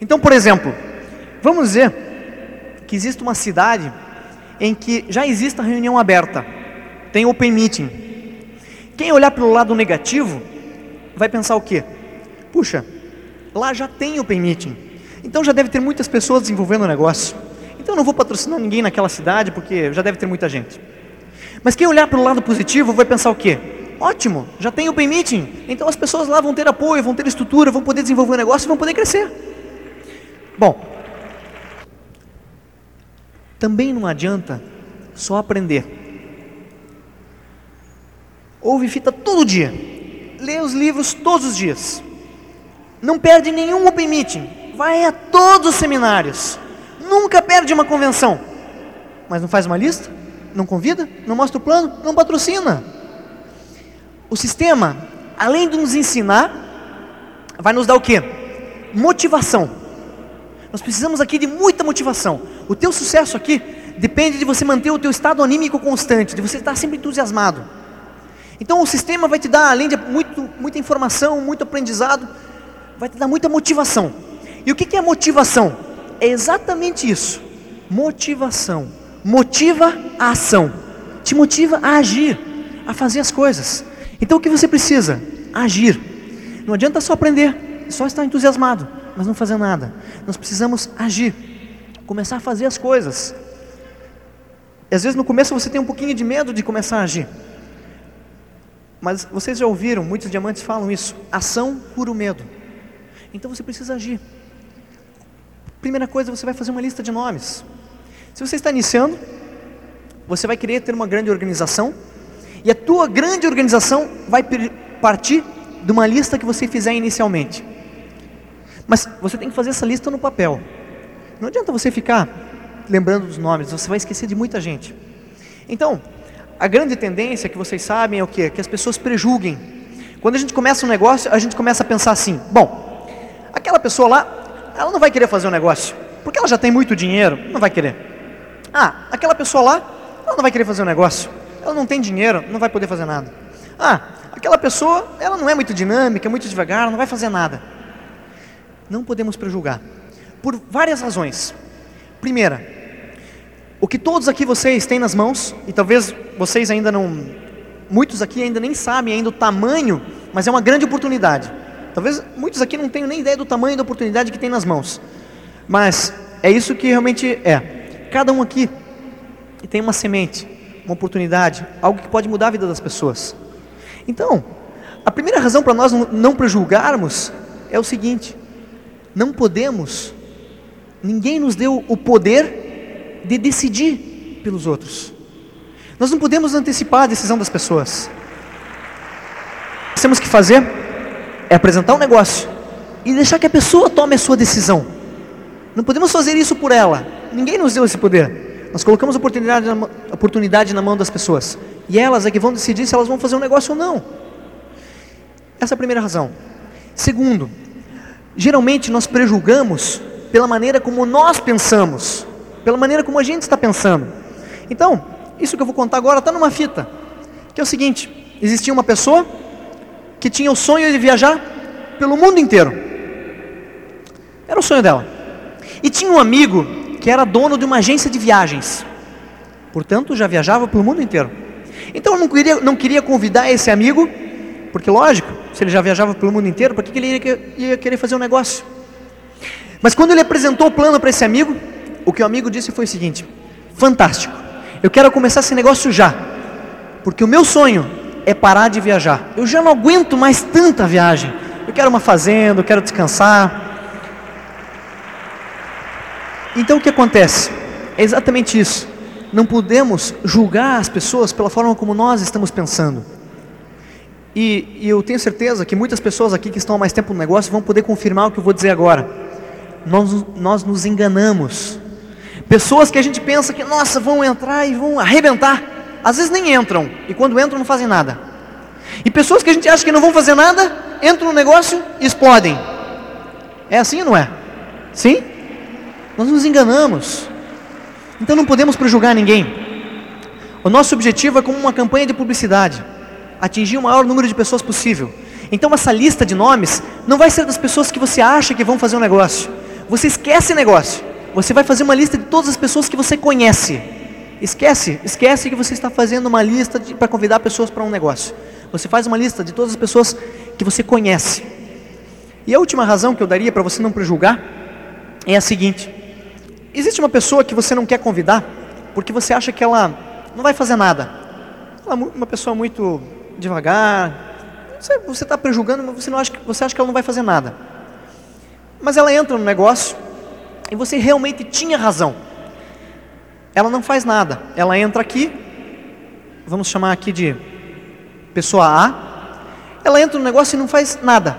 Então, por exemplo, vamos dizer que existe uma cidade em que já existe a reunião aberta, tem open meeting. Quem olhar pelo lado negativo vai pensar o quê? Puxa, lá já tem open meeting, então já deve ter muitas pessoas desenvolvendo o negócio. Então não vou patrocinar ninguém naquela cidade porque já deve ter muita gente. Mas quem olhar pelo lado positivo vai pensar o quê? Ótimo, já tem open meeting, então as pessoas lá vão ter apoio, vão ter estrutura, vão poder desenvolver o negócio e vão poder crescer. Bom, também não adianta só aprender. Ouve fita todo dia, lê os livros todos os dias, não perde nenhum open meeting, vai a todos os seminários, nunca perde uma convenção, mas não faz uma lista, não convida, não mostra o plano, não patrocina. O sistema, além de nos ensinar, vai nos dar o que? Motivação. Nós precisamos aqui de muita motivação. O teu sucesso aqui depende de você manter o teu estado anímico constante, de você estar sempre entusiasmado. Então o sistema vai te dar, além de muito, muita informação, muito aprendizado, vai te dar muita motivação. E o que é motivação? É exatamente isso. Motivação. Motiva a ação. Te motiva a agir, a fazer as coisas. Então o que você precisa? Agir. Não adianta só aprender, só estar entusiasmado, mas não fazer nada. Nós precisamos agir, começar a fazer as coisas. E às vezes no começo você tem um pouquinho de medo de começar a agir. Mas vocês já ouviram, muitos diamantes falam isso: ação por o medo. Então você precisa agir. Primeira coisa, você vai fazer uma lista de nomes. Se você está iniciando, você vai querer ter uma grande organização, e a tua grande organização vai partir de uma lista que você fizer inicialmente. Mas você tem que fazer essa lista no papel. Não adianta você ficar lembrando dos nomes, você vai esquecer de muita gente. Então, a grande tendência que vocês sabem é o que? Que as pessoas prejulguem. Quando a gente começa um negócio, a gente começa a pensar assim: bom, aquela pessoa lá, ela não vai querer fazer um negócio, porque ela já tem muito dinheiro, não vai querer. Ah, aquela pessoa lá, ela não vai querer fazer um negócio, ela não tem dinheiro, não vai poder fazer nada. Ah, aquela pessoa, ela não é muito dinâmica, é muito devagar, não vai fazer nada. Não podemos prejulgar. Por várias razões. Primeira, o que todos aqui vocês têm nas mãos, e talvez vocês ainda não, muitos aqui ainda nem sabem ainda o tamanho, mas é uma grande oportunidade. Talvez muitos aqui não tenham nem ideia do tamanho da oportunidade que tem nas mãos. Mas é isso que realmente é. Cada um aqui tem uma semente uma oportunidade, algo que pode mudar a vida das pessoas. Então, a primeira razão para nós não prejulgarmos é o seguinte: não podemos, ninguém nos deu o poder de decidir pelos outros. Nós não podemos antecipar a decisão das pessoas. O que temos que fazer é apresentar um negócio e deixar que a pessoa tome a sua decisão. Não podemos fazer isso por ela. Ninguém nos deu esse poder. Nós colocamos oportunidade na, oportunidade na mão das pessoas. E elas é que vão decidir se elas vão fazer um negócio ou não. Essa é a primeira razão. Segundo, geralmente nós prejulgamos pela maneira como nós pensamos, pela maneira como a gente está pensando. Então, isso que eu vou contar agora está numa fita, que é o seguinte: existia uma pessoa que tinha o sonho de viajar pelo mundo inteiro. Era o sonho dela. E tinha um amigo que era dono de uma agência de viagens. Portanto, já viajava pelo mundo inteiro. Então eu não queria, não queria convidar esse amigo, porque lógico, se ele já viajava pelo mundo inteiro, para que ele ia, querer fazer um negócio? Mas quando ele apresentou o plano para esse amigo, o que o amigo disse foi o seguinte: fantástico, eu quero começar esse negócio já, porque o meu sonho é parar de viajar. Eu já não aguento mais tanta viagem. Eu quero uma fazenda, eu quero descansar. Então o que acontece? É exatamente isso. Não podemos julgar as pessoas pela forma como nós estamos pensando. E, e, eu tenho certeza que muitas pessoas aqui que estão há mais tempo no negócio vão poder confirmar o que eu vou dizer agora. Nós, nós nos enganamos. Pessoas que a gente pensa que, nossa, vão entrar e vão arrebentar. Às vezes nem entram. E quando entram, não fazem nada. E pessoas que a gente acha que não vão fazer nada, entram no negócio e explodem. É assim ou não é? Sim? Nós nos enganamos. Então não podemos prejulgar ninguém. O nosso objetivo é como uma campanha de publicidade, atingir o maior número de pessoas possível. Então essa lista de nomes não vai ser das pessoas que você acha que vão fazer um negócio. Você esquece negócio. Você vai fazer uma lista de todas as pessoas que você conhece. Esquece, esquece que você está fazendo uma lista para convidar pessoas para um negócio. Você faz uma lista de todas as pessoas que você conhece. E a última razão que eu daria para você não prejulgar é a seguinte: existe uma pessoa que você não quer convidar porque você acha que ela não vai fazer nada. Ela é uma pessoa muito devagar. Você está prejulgando, mas você, não acha, você acha que ela não vai fazer nada. Mas ela entra no negócio e você realmente tinha razão. Ela não faz nada. Ela entra aqui, vamos chamar aqui de pessoa A. Ela entra no negócio e não faz nada.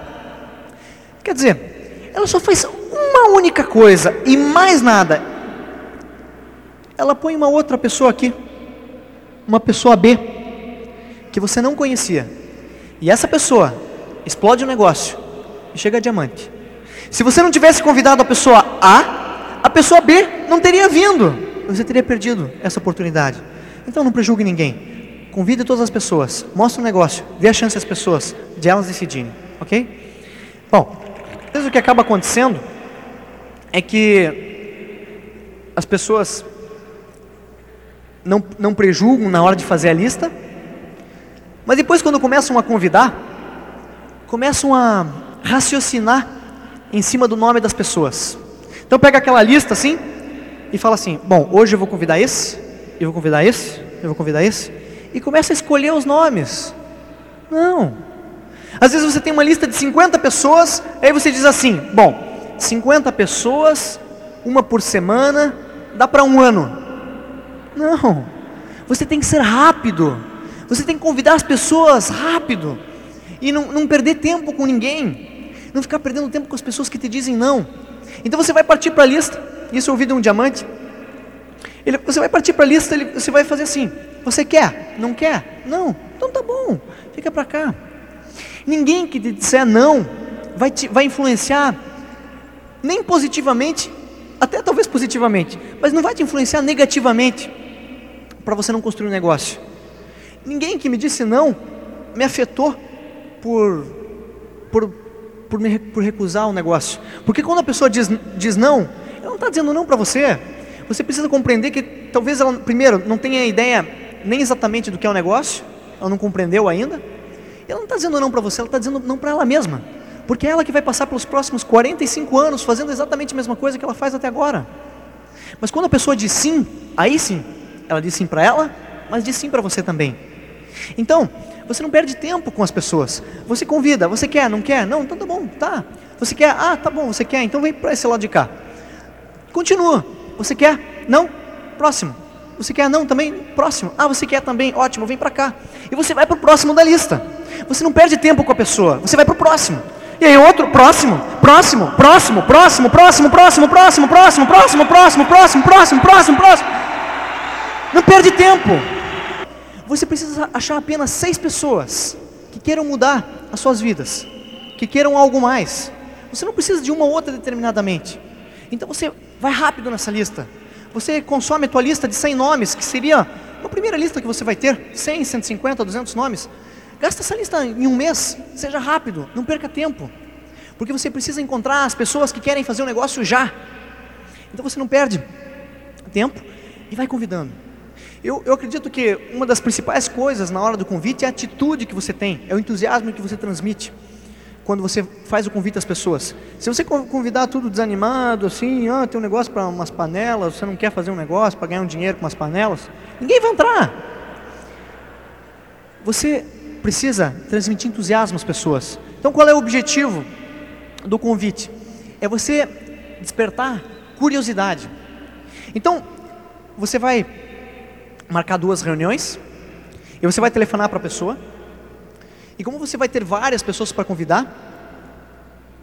Quer dizer, ela só faz uma única coisa e mais nada. Ela põe uma outra pessoa aqui, uma pessoa B, que você não conhecia. E essa pessoa explode o negócio e chega a diamante. Se você não tivesse convidado a pessoa A, a pessoa B não teria vindo. Você teria perdido essa oportunidade. Então não prejugue ninguém. Convide todas as pessoas. Mostre o um negócio. Dê a chance às pessoas de elas decidirem. Ok? Bom, o que acaba acontecendo é que as pessoas não, não prejulgam na hora de fazer a lista, mas depois, quando começam a convidar, começam a raciocinar em cima do nome das pessoas. Então pega aquela lista assim e fala assim: bom, hoje eu vou convidar esse, eu vou convidar esse, eu vou convidar esse, e começa a escolher os nomes. Não. Às vezes você tem uma lista de 50 pessoas, aí você diz assim: bom, 50 pessoas, uma por semana, dá para um ano. Não. Você tem que ser rápido. Você tem que convidar as pessoas rápido. E não, não perder tempo com ninguém. Não ficar perdendo tempo com as pessoas que te dizem não. Então você vai partir para a lista. Isso eu ouvi de um diamante. Ele, você vai partir para a lista, ele, você vai fazer assim: Você quer? Não quer? Não. Então tá bom, fica para cá. Ninguém que te disser não vai, te, vai influenciar, nem positivamente, até talvez positivamente, mas não vai te influenciar negativamente para você não construir um negócio. Ninguém que me disse não me afetou por, por por, me, por recusar o um negócio. Porque quando a pessoa diz, diz não, ela não está dizendo não para você. Você precisa compreender que talvez ela, primeiro, não tenha ideia nem exatamente do que é o negócio, ela não compreendeu ainda. Ela não está dizendo não para você, ela está dizendo não para ela mesma. Porque é ela que vai passar pelos próximos 45 anos fazendo exatamente a mesma coisa que ela faz até agora. Mas quando a pessoa diz sim, aí sim, ela diz sim para ela, mas diz sim para você também. Então, você não perde tempo com as pessoas. Você convida, você quer, não quer? Não, então tá bom, tá. Você quer? Ah, tá bom, você quer, então vem para esse lado de cá. Continua. Você quer? Não? Próximo. Você quer? Não, também? Próximo. Ah, você quer também? Ótimo, vem para cá. E você vai para o próximo da lista. Você não perde tempo com a pessoa, você vai para o próximo. E aí outro, próximo, próximo, próximo, próximo, próximo, próximo, próximo, próximo, próximo, próximo, próximo, próximo, próximo, próximo. Não perde tempo. Você precisa achar apenas seis pessoas que queiram mudar as suas vidas, que queiram algo mais. Você não precisa de uma ou outra determinadamente. Então você vai rápido nessa lista. Você consome a tua lista de 100 nomes, que seria a primeira lista que você vai ter, 100, 150, 200 nomes. Gasta essa lista em um mês, seja rápido, não perca tempo. Porque você precisa encontrar as pessoas que querem fazer um negócio já. Então você não perde tempo e vai convidando. Eu, eu acredito que uma das principais coisas na hora do convite é a atitude que você tem, é o entusiasmo que você transmite quando você faz o convite às pessoas. Se você convidar tudo desanimado, assim, ah, tem um negócio para umas panelas, você não quer fazer um negócio para ganhar um dinheiro com umas panelas, ninguém vai entrar. Você precisa transmitir entusiasmo às pessoas. Então, qual é o objetivo do convite? É você despertar curiosidade. Então, você vai marcar duas reuniões, e você vai telefonar para a pessoa, e como você vai ter várias pessoas para convidar,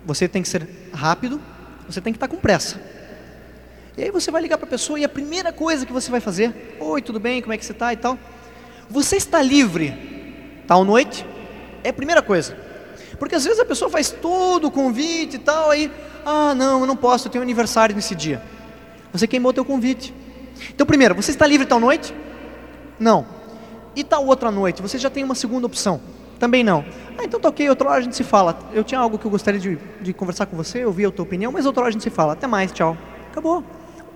você tem que ser rápido, você tem que estar com pressa. E aí você vai ligar para a pessoa e a primeira coisa que você vai fazer, oi, tudo bem, como é que você está e tal. Você está livre tal noite? É a primeira coisa. Porque às vezes a pessoa faz todo o convite e tal, aí, ah, não, eu não posso, eu tenho aniversário nesse dia. Você queimou teu convite. Então, primeiro, você está livre tal noite? Não. E tal outra noite? Você já tem uma segunda opção. Também não. Ah, então tá ok, outra hora a gente se fala. Eu tinha algo que eu gostaria de, de conversar com você, ouvir a tua opinião, mas outra hora a gente se fala. Até mais, tchau. Acabou.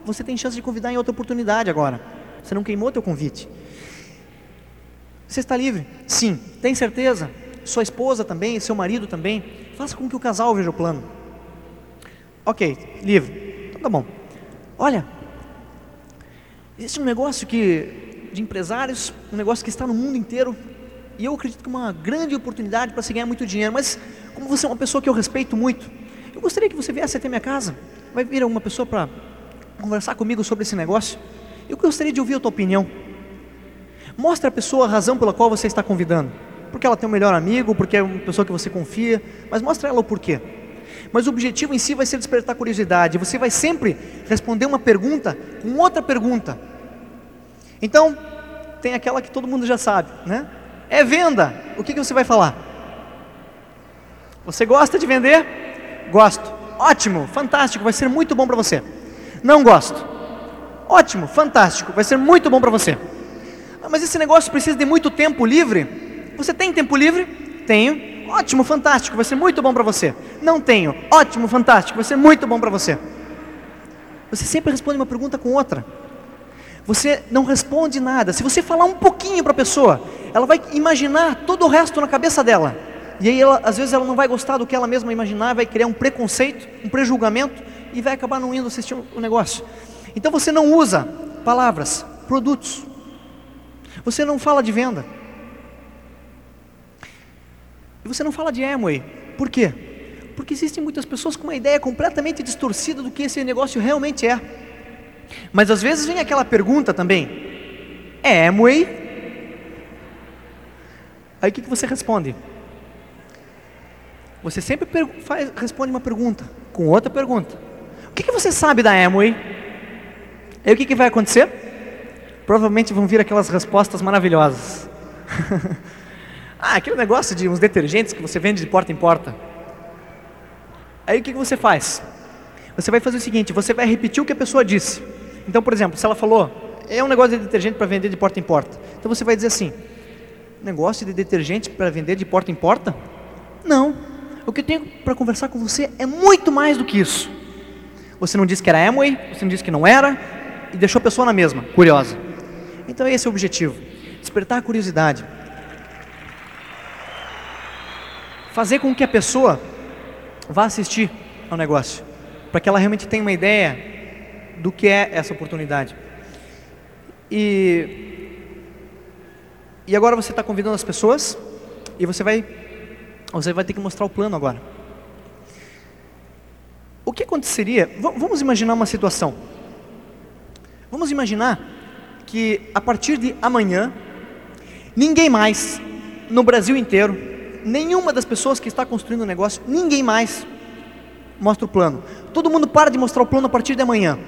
Você tem chance de convidar em outra oportunidade agora. Você não queimou teu convite. Você está livre? Sim. Tem certeza? Sua esposa também, seu marido também. Faça com que o casal veja o plano. Ok, livre. Então tá bom. Olha, existe um negócio que de empresários, um negócio que está no mundo inteiro, e eu acredito que é uma grande oportunidade para se ganhar muito dinheiro, mas como você é uma pessoa que eu respeito muito, eu gostaria que você viesse até minha casa. Vai vir alguma pessoa para conversar comigo sobre esse negócio? Eu gostaria de ouvir a tua opinião. Mostre a pessoa a razão pela qual você está convidando. Porque ela tem um melhor amigo, porque é uma pessoa que você confia, mas mostre ela o porquê. Mas o objetivo em si vai ser despertar curiosidade. Você vai sempre responder uma pergunta com outra pergunta. Então, tem aquela que todo mundo já sabe, né? É venda. O que, que você vai falar? Você gosta de vender? Gosto. Ótimo, fantástico, vai ser muito bom para você. Não gosto. Ótimo, fantástico, vai ser muito bom para você. Ah, mas esse negócio precisa de muito tempo livre. Você tem tempo livre? Tenho. Ótimo, fantástico, vai ser muito bom para você. Não tenho. Ótimo, fantástico, vai ser muito bom para você. Você sempre responde uma pergunta com outra. Você não responde nada. Se você falar um pouquinho para a pessoa, ela vai imaginar todo o resto na cabeça dela. E aí, ela, às vezes, ela não vai gostar do que ela mesma imaginar, vai criar um preconceito, um prejulgamento e vai acabar não indo assistir o negócio. Então você não usa palavras, produtos. Você não fala de venda. E você não fala de Amway. Por quê? Porque existem muitas pessoas com uma ideia completamente distorcida do que esse negócio realmente é. Mas às vezes vem aquela pergunta também: é Amway? Aí o que, que você responde? Você sempre faz, responde uma pergunta com outra pergunta. O que, que você sabe da Amway? Aí o que, que vai acontecer? Provavelmente vão vir aquelas respostas maravilhosas. ah, aquele negócio de uns detergentes que você vende de porta em porta. Aí o que, que você faz? Você vai fazer o seguinte: você vai repetir o que a pessoa disse. Então, por exemplo, se ela falou, é um negócio de detergente para vender de porta em porta. Então você vai dizer assim: negócio de detergente para vender de porta em porta? Não. O que eu tenho para conversar com você é muito mais do que isso. Você não disse que era Amway, você não disse que não era, e deixou a pessoa na mesma, curiosa. Então esse é o objetivo: despertar a curiosidade. Fazer com que a pessoa vá assistir ao negócio, para que ela realmente tenha uma ideia do que é essa oportunidade. E e agora você está convidando as pessoas e você vai, você vai ter que mostrar o plano agora. O que aconteceria? Vamos imaginar uma situação. Vamos imaginar que a partir de amanhã, ninguém mais no Brasil inteiro, nenhuma das pessoas que está construindo o negócio, ninguém mais mostra o plano. Todo mundo para de mostrar o plano a partir de amanhã.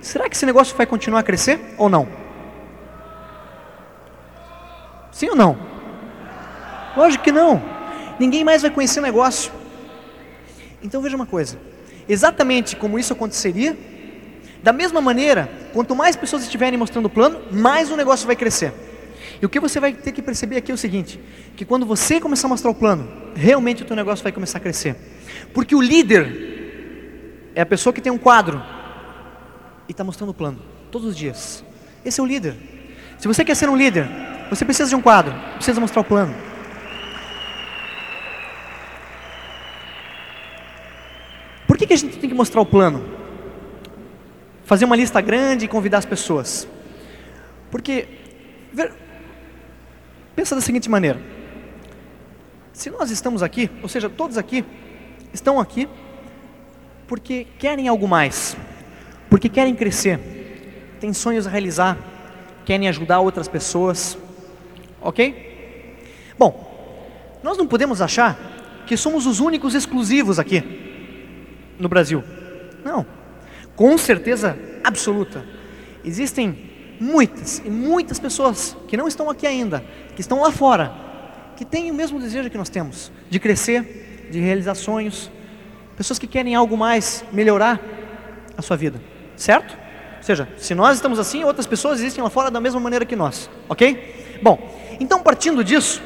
Será que esse negócio vai continuar a crescer ou não? Sim ou não? Lógico que não. Ninguém mais vai conhecer o negócio. Então veja uma coisa: exatamente como isso aconteceria, da mesma maneira, quanto mais pessoas estiverem mostrando o plano, mais o negócio vai crescer. E o que você vai ter que perceber aqui é o seguinte: que quando você começar a mostrar o plano, realmente o teu negócio vai começar a crescer. Porque o líder é a pessoa que tem um quadro e está mostrando o plano todos os dias. Esse é o líder. Se você quer ser um líder, você precisa de um quadro, precisa mostrar o plano. Por que, que a gente tem que mostrar o plano? Fazer uma lista grande e convidar as pessoas. Porque, ver, pensa da seguinte maneira: se nós estamos aqui, ou seja, todos aqui, estão aqui porque querem algo mais, porque querem crescer, têm sonhos a realizar, querem ajudar outras pessoas, Ok? Bom, nós não podemos achar que somos os únicos exclusivos aqui no Brasil. Não. Com certeza absoluta. Existem muitas e muitas pessoas que não estão aqui ainda, que estão lá fora, que têm o mesmo desejo que nós temos de crescer, de realizar sonhos, pessoas que querem algo mais, melhorar a sua vida, certo? Ou seja, se nós estamos assim, outras pessoas existem lá fora da mesma maneira que nós, ok? Bom, então partindo disso,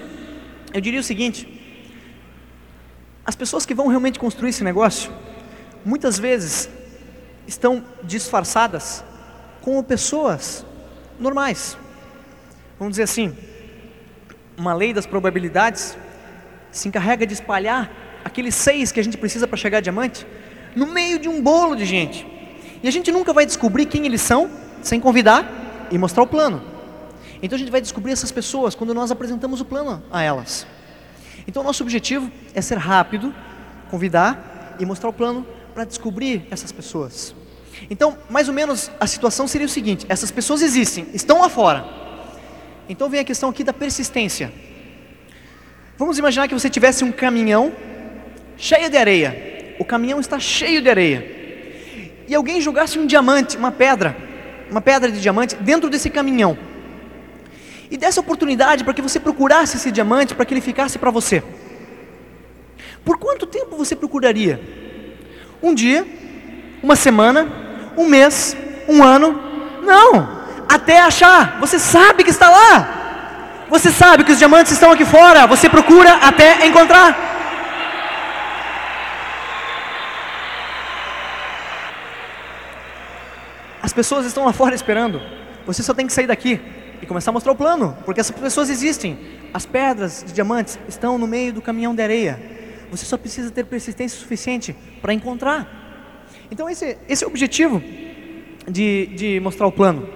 eu diria o seguinte: as pessoas que vão realmente construir esse negócio, muitas vezes estão disfarçadas como pessoas normais. Vamos dizer assim, uma lei das probabilidades se encarrega de espalhar aqueles seis que a gente precisa para chegar a diamante no meio de um bolo de gente. E a gente nunca vai descobrir quem eles são sem convidar e mostrar o plano. Então a gente vai descobrir essas pessoas quando nós apresentamos o plano a elas. Então nosso objetivo é ser rápido, convidar e mostrar o plano para descobrir essas pessoas. Então, mais ou menos a situação seria o seguinte: essas pessoas existem, estão lá fora. Então vem a questão aqui da persistência. Vamos imaginar que você tivesse um caminhão cheio de areia. O caminhão está cheio de areia. E alguém jogasse um diamante, uma pedra, uma pedra de diamante dentro desse caminhão. E desse oportunidade para que você procurasse esse diamante para que ele ficasse para você. Por quanto tempo você procuraria? Um dia, uma semana, um mês, um ano? Não! Até achar, você sabe que está lá. Você sabe que os diamantes estão aqui fora, você procura até encontrar. As pessoas estão lá fora esperando. Você só tem que sair daqui e começar a mostrar o plano, porque essas pessoas existem. As pedras de diamantes estão no meio do caminhão de areia. Você só precisa ter persistência suficiente para encontrar. Então esse, esse é o objetivo de, de mostrar o plano.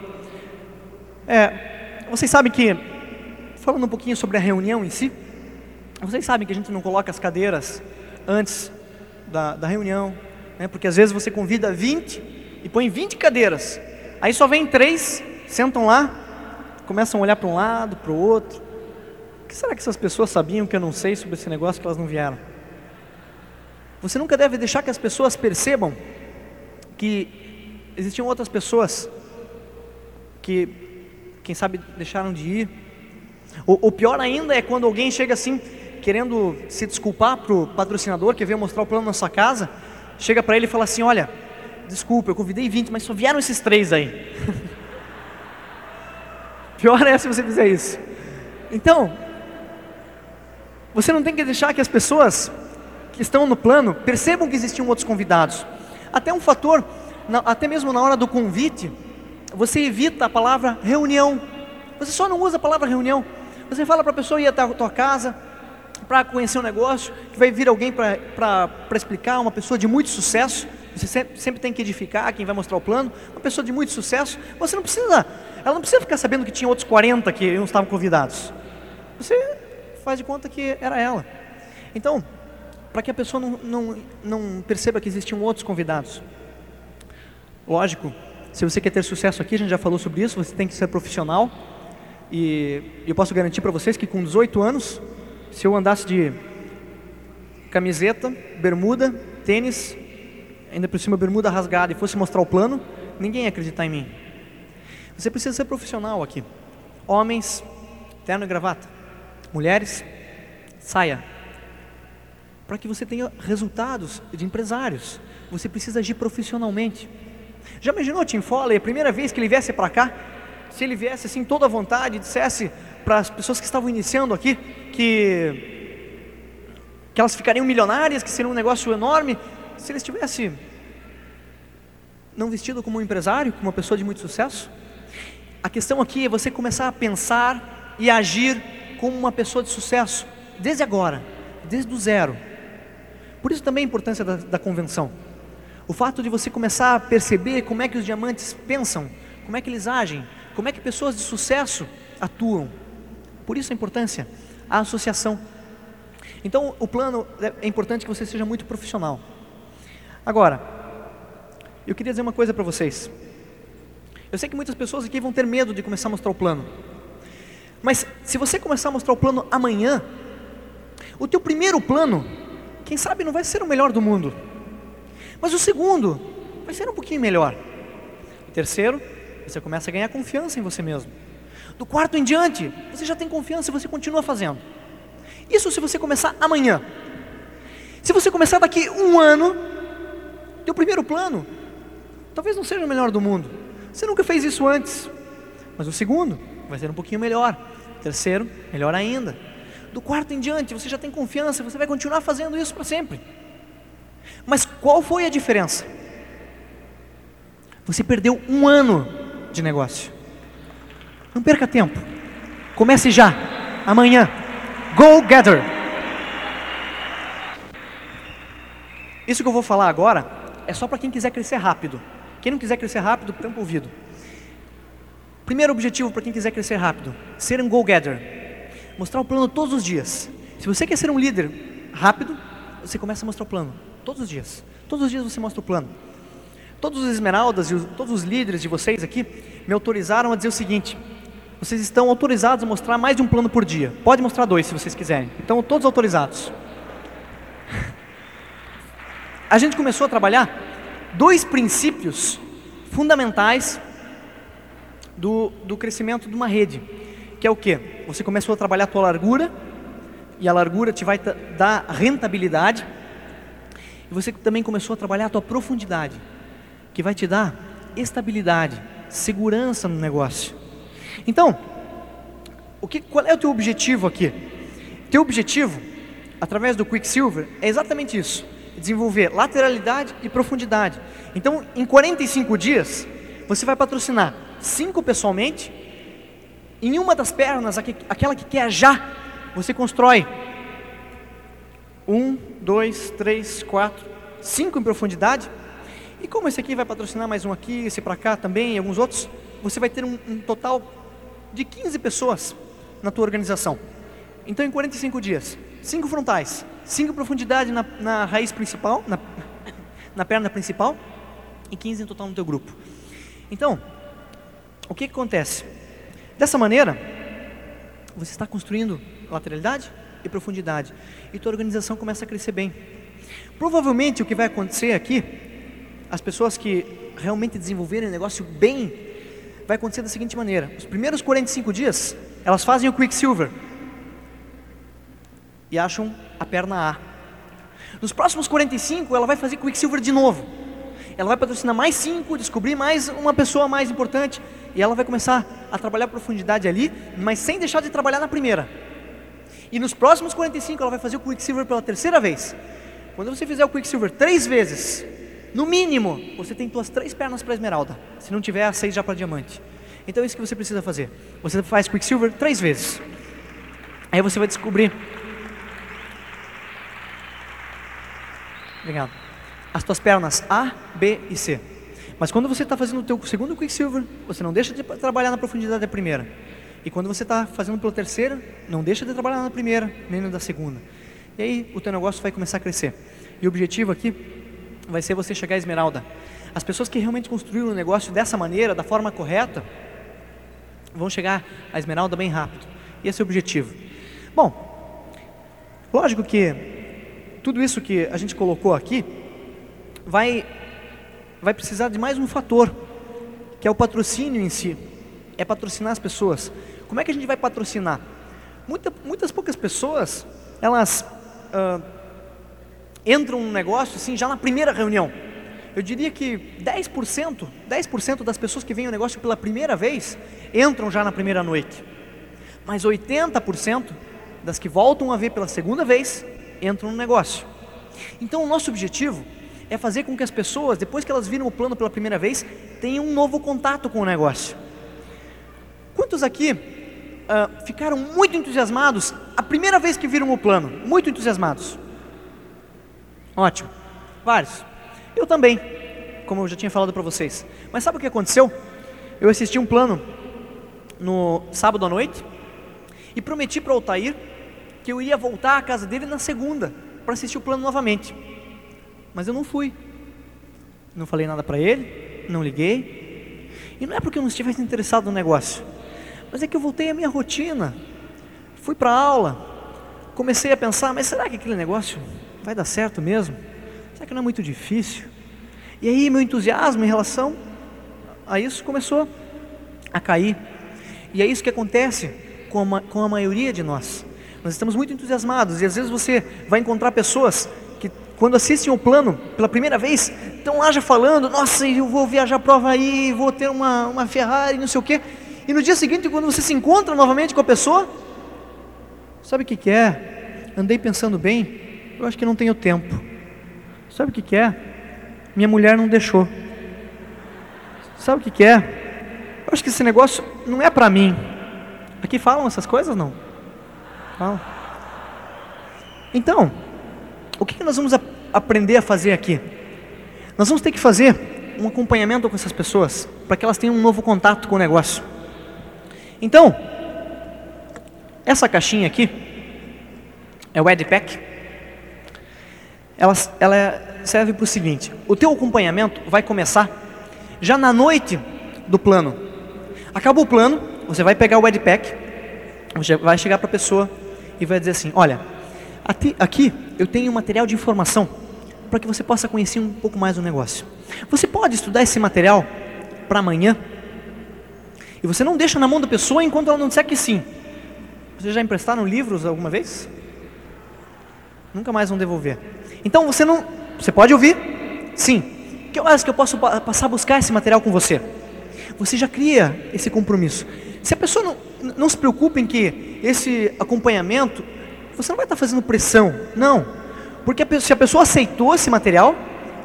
É, vocês sabem que, falando um pouquinho sobre a reunião em si, vocês sabem que a gente não coloca as cadeiras antes da, da reunião, né, porque às vezes você convida 20 e põe 20 cadeiras, aí só vem três, sentam lá, começam a olhar para um lado, para o outro. O que será que essas pessoas sabiam que eu não sei sobre esse negócio que elas não vieram? Você nunca deve deixar que as pessoas percebam que existiam outras pessoas que, quem sabe, deixaram de ir. O, o pior ainda é quando alguém chega assim, querendo se desculpar para o patrocinador que veio mostrar o plano na sua casa, chega para ele e fala assim: Olha, desculpa, eu convidei 20, mas só vieram esses três aí. Pior é se você fizer isso. Então, você não tem que deixar que as pessoas que estão no plano percebam que existiam outros convidados. Até um fator, até mesmo na hora do convite, você evita a palavra reunião. Você só não usa a palavra reunião. Você fala para a pessoa ir até a tua casa para conhecer um negócio, que vai vir alguém para explicar, uma pessoa de muito sucesso. Você sempre, tem que edificar quem vai mostrar o plano, uma pessoa de muito sucesso. Você não precisa, ela não precisa ficar sabendo que tinha outros 40 que não estavam convidados. Você faz de conta que era ela. Então, para que a pessoa não, não, não perceba que existiam outros convidados. Lógico, se você quer ter sucesso aqui, a gente já falou sobre isso, você tem que ser profissional. E eu posso garantir para vocês que com 18 anos, se eu andasse de camiseta, bermuda, tênis, ainda por cima bermuda rasgada e fosse mostrar o plano, ninguém ia acreditar em mim. Você precisa ser profissional aqui. Homens, terno e gravata. Mulheres, saia, para que você tenha resultados de empresários. Você precisa agir profissionalmente. Já imaginou Tim Foley, a primeira vez que ele viesse para cá, se ele viesse assim toda à vontade e dissesse para as pessoas que estavam iniciando aqui que que elas ficariam milionárias, que seria um negócio enorme, se ele estivesse não vestido como um empresário, como uma pessoa de muito sucesso? A questão aqui é você começar a pensar e agir como uma pessoa de sucesso desde agora, desde o zero. Por isso também a importância da, da convenção. O fato de você começar a perceber como é que os diamantes pensam, como é que eles agem, como é que pessoas de sucesso atuam. Por isso a importância, a associação. Então, o plano é, é importante que você seja muito profissional. Agora, eu queria dizer uma coisa para vocês. Eu sei que muitas pessoas aqui vão ter medo de começar a mostrar o plano. Mas se você começar a mostrar o plano amanhã, o teu primeiro plano quem sabe não vai ser o melhor do mundo. Mas o segundo vai ser um pouquinho melhor. O terceiro, você começa a ganhar confiança em você mesmo. Do quarto em diante, você já tem confiança e você continua fazendo. Isso se você começar amanhã. Se você começar daqui um ano, teu primeiro plano, talvez não seja o melhor do mundo. Você nunca fez isso antes. Mas o segundo vai ser um pouquinho melhor. O terceiro, melhor ainda. Do quarto em diante, você já tem confiança, você vai continuar fazendo isso para sempre. Mas qual foi a diferença? Você perdeu um ano de negócio. Não perca tempo. Comece já, amanhã. Go Gather. Isso que eu vou falar agora é só para quem quiser crescer rápido. Quem não quiser crescer rápido, tampa o ouvido. Primeiro objetivo para quem quiser crescer rápido: ser um go-getter. Mostrar o plano todos os dias. Se você quer ser um líder rápido, você começa a mostrar o plano. Todos os dias. Todos os dias você mostra o plano. Todos os esmeraldas e os, todos os líderes de vocês aqui me autorizaram a dizer o seguinte: vocês estão autorizados a mostrar mais de um plano por dia. Pode mostrar dois se vocês quiserem. Então, todos autorizados. A gente começou a trabalhar dois princípios fundamentais do, do crescimento de uma rede, que é o que? Você começou a trabalhar a tua largura, e a largura te vai dar rentabilidade, e você também começou a trabalhar a tua profundidade, que vai te dar estabilidade, segurança no negócio. Então, o que, qual é o teu objetivo aqui? Teu objetivo, através do Quicksilver, é exatamente isso: desenvolver lateralidade e profundidade. Então, em 45 dias, você vai patrocinar cinco pessoalmente. Em uma das pernas, aquela que quer já, você constrói um, dois, três, quatro, cinco em profundidade. E como esse aqui vai patrocinar mais um aqui, esse para cá também, e alguns outros, você vai ter um, um total de 15 pessoas na tua organização. Então, em 45 dias, cinco frontais, cinco em profundidade na, na raiz principal, na, na perna principal, e 15 em total no teu grupo. Então, o que, que acontece? Dessa maneira, você está construindo lateralidade e profundidade, e tua organização começa a crescer bem. Provavelmente o que vai acontecer aqui, as pessoas que realmente desenvolverem o negócio bem, vai acontecer da seguinte maneira: os primeiros 45 dias, elas fazem o Quicksilver e acham a perna A. Nos próximos 45, ela vai fazer Quicksilver de novo ela vai patrocinar mais cinco, descobrir mais uma pessoa mais importante, e ela vai começar a trabalhar a profundidade ali, mas sem deixar de trabalhar na primeira. E nos próximos 45 ela vai fazer o Quicksilver pela terceira vez. Quando você fizer o Quicksilver três vezes, no mínimo, você tem suas três pernas para esmeralda. Se não tiver, seis já para diamante. Então é isso que você precisa fazer. Você faz Quicksilver três vezes. Aí você vai descobrir. Obrigado as tuas pernas A, B e C. Mas quando você está fazendo o teu segundo Quicksilver, você não deixa de trabalhar na profundidade da primeira. E quando você está fazendo pela terceira, não deixa de trabalhar na primeira, nem na da segunda. E aí o teu negócio vai começar a crescer. E o objetivo aqui vai ser você chegar à esmeralda. As pessoas que realmente construíram o negócio dessa maneira, da forma correta, vão chegar à esmeralda bem rápido. E esse é o objetivo. Bom, lógico que tudo isso que a gente colocou aqui vai, vai precisar de mais um fator, que é o patrocínio em si. É patrocinar as pessoas. Como é que a gente vai patrocinar? Muita, muitas poucas pessoas, elas uh, entram no negócio assim já na primeira reunião. Eu diria que 10%, 10% das pessoas que vêm ao negócio pela primeira vez entram já na primeira noite. Mas 80% das que voltam a ver pela segunda vez entram no negócio. Então o nosso objetivo é fazer com que as pessoas, depois que elas viram o plano pela primeira vez, tenham um novo contato com o negócio. Quantos aqui uh, ficaram muito entusiasmados a primeira vez que viram o plano? Muito entusiasmados. Ótimo. Vários. Eu também, como eu já tinha falado para vocês. Mas sabe o que aconteceu? Eu assisti um plano no sábado à noite e prometi para o Altair que eu ia voltar à casa dele na segunda para assistir o plano novamente. Mas eu não fui. Não falei nada para ele, não liguei. E não é porque eu não estivesse interessado no negócio, mas é que eu voltei à minha rotina. Fui para a aula, comecei a pensar, mas será que aquele negócio vai dar certo mesmo? Será que não é muito difícil? E aí meu entusiasmo em relação a isso começou a cair. E é isso que acontece com a, com a maioria de nós. Nós estamos muito entusiasmados e às vezes você vai encontrar pessoas quando assistem o plano pela primeira vez, estão lá já falando, nossa, eu vou viajar para o Havaí, vou ter uma, uma Ferrari, não sei o quê. E no dia seguinte, quando você se encontra novamente com a pessoa, Sabe o que, que é? Andei pensando bem, eu acho que não tenho tempo. Sabe o que, que é? Minha mulher não deixou. Sabe o que, que é? Eu acho que esse negócio não é para mim. Aqui falam essas coisas não? Falam. Então, o que, nós vamos aprender a fazer aqui? Nós vamos ter que fazer um acompanhamento com essas pessoas para que elas tenham um novo contato com o negócio. Então, essa caixinha aqui é o EdPack. Ela, ela serve para o seguinte: o teu acompanhamento vai começar já na noite do plano. Acabou o plano, você vai pegar o EdPack, você vai chegar para a pessoa e vai dizer assim: Olha, aqui eu tenho material de informação para que você possa conhecer um pouco mais do negócio. Você pode estudar esse material para amanhã e você não deixa na mão da pessoa enquanto ela não disser que sim. Vocês já emprestaram livros alguma vez? Nunca mais vão devolver. Então você não, você pode ouvir? Sim. Que horas que eu posso passar a buscar esse material com você? Você já cria esse compromisso. Se a pessoa não, não se preocupa em que esse acompanhamento, você não vai estar fazendo pressão. Não. Porque a, se a pessoa aceitou esse material,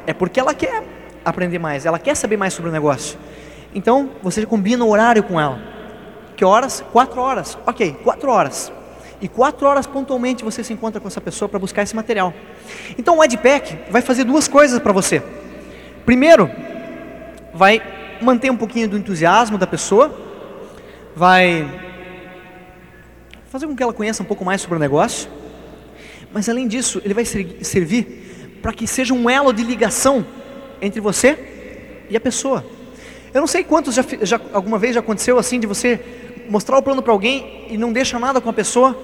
é porque ela quer aprender mais, ela quer saber mais sobre o negócio. Então, você combina o horário com ela. Que horas? Quatro horas. Ok, quatro horas. E quatro horas pontualmente você se encontra com essa pessoa para buscar esse material. Então o EdPack vai fazer duas coisas para você. Primeiro, vai manter um pouquinho do entusiasmo da pessoa, vai fazer com que ela conheça um pouco mais sobre o negócio, mas além disso, ele vai servir para que seja um elo de ligação entre você e a pessoa. Eu não sei quantos já, já alguma vez já aconteceu assim de você mostrar o plano para alguém e não deixa nada com a pessoa,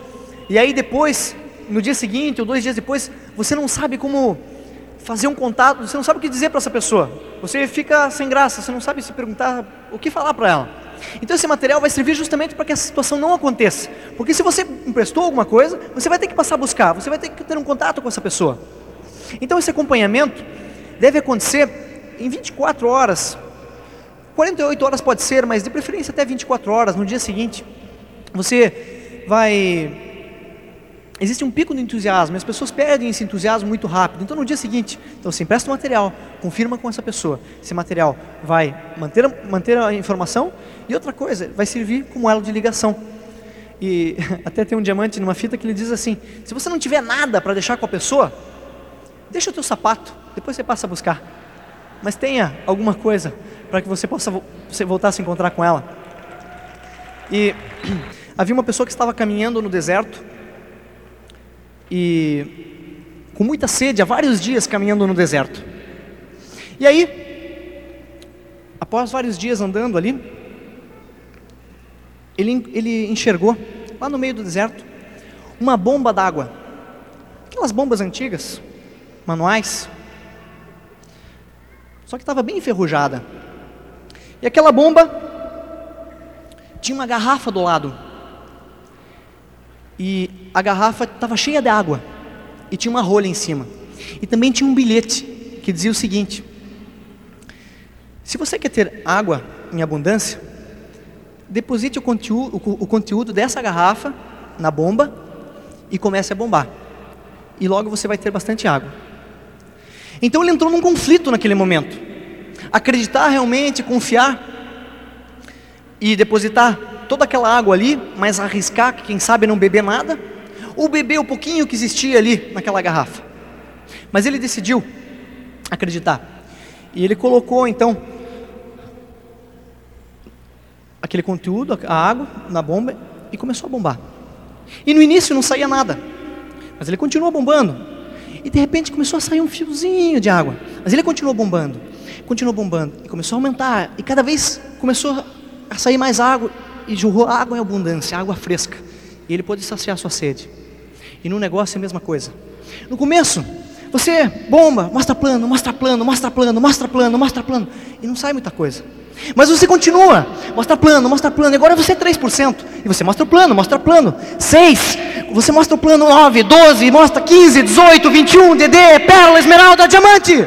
e aí depois, no dia seguinte ou dois dias depois, você não sabe como fazer um contato, você não sabe o que dizer para essa pessoa, você fica sem graça, você não sabe se perguntar o que falar para ela. Então esse material vai servir justamente para que essa situação não aconteça, porque se você emprestou alguma coisa, você vai ter que passar a buscar, você vai ter que ter um contato com essa pessoa. Então esse acompanhamento deve acontecer em 24 horas 48 horas pode ser, mas de preferência até 24 horas, no dia seguinte. Você vai. Existe um pico de entusiasmo, as pessoas perdem esse entusiasmo muito rápido. Então, no dia seguinte, então você empresta o material, confirma com essa pessoa. Esse material vai manter, manter a informação e outra coisa, vai servir como elo de ligação. E até tem um diamante numa fita que ele diz assim: se você não tiver nada para deixar com a pessoa, deixa o teu sapato, depois você passa a buscar. Mas tenha alguma coisa para que você possa você voltar a se encontrar com ela. E havia uma pessoa que estava caminhando no deserto e com muita sede, há vários dias caminhando no deserto. E aí, após vários dias andando ali, ele, ele enxergou, lá no meio do deserto, uma bomba d'água. Aquelas bombas antigas, manuais, só que estava bem enferrujada. E aquela bomba tinha uma garrafa do lado. E a garrafa estava cheia de água. E tinha uma rolha em cima. E também tinha um bilhete que dizia o seguinte: Se você quer ter água em abundância, deposite o conteúdo, o conteúdo dessa garrafa na bomba e comece a bombar. E logo você vai ter bastante água. Então ele entrou num conflito naquele momento acreditar realmente, confiar e depositar toda aquela água ali, mas arriscar, quem sabe não beber nada, ou beber o pouquinho que existia ali naquela garrafa. Mas ele decidiu acreditar. E ele colocou então aquele conteúdo, a água, na bomba e começou a bombar. E no início não saía nada, mas ele continuou bombando. E de repente começou a sair um fiozinho de água, mas ele continuou bombando continuou bombando. E começou a aumentar. E cada vez começou a sair mais água. E jorrou água em abundância, água fresca. E ele pôde saciar sua sede. E no negócio é a mesma coisa. No começo, você bomba, mostra plano, mostra plano, mostra plano, mostra plano, mostra plano. E não sai muita coisa. Mas você continua, mostra plano, mostra plano. E agora você é 3%. E você mostra o plano, mostra plano. 6. Você mostra o plano 9, 12, mostra 15, 18, 21, DD, pérola, esmeralda, diamante.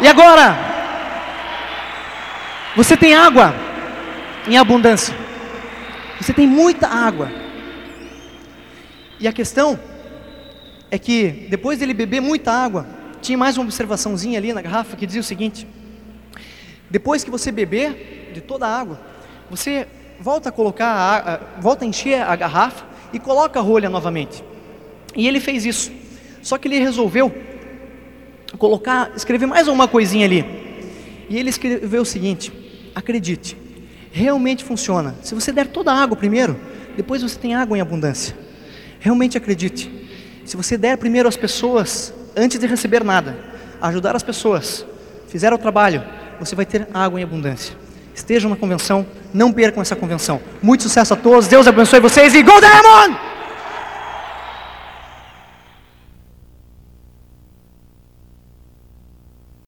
E agora? Você tem água em abundância. Você tem muita água. E a questão é que depois dele beber muita água, tinha mais uma observaçãozinha ali na garrafa que dizia o seguinte: depois que você beber de toda a água, você volta a colocar, a, volta a encher a garrafa e coloca a rolha novamente. E ele fez isso. Só que ele resolveu colocar, escrever mais uma coisinha ali. E ele escreveu o seguinte: acredite, realmente funciona. Se você der toda a água primeiro, depois você tem água em abundância. Realmente acredite. Se você der primeiro às pessoas, antes de receber nada, ajudar as pessoas, fizer o trabalho, você vai ter água em abundância. Estejam na convenção, não percam essa convenção. Muito sucesso a todos, Deus abençoe vocês e Go Diamond!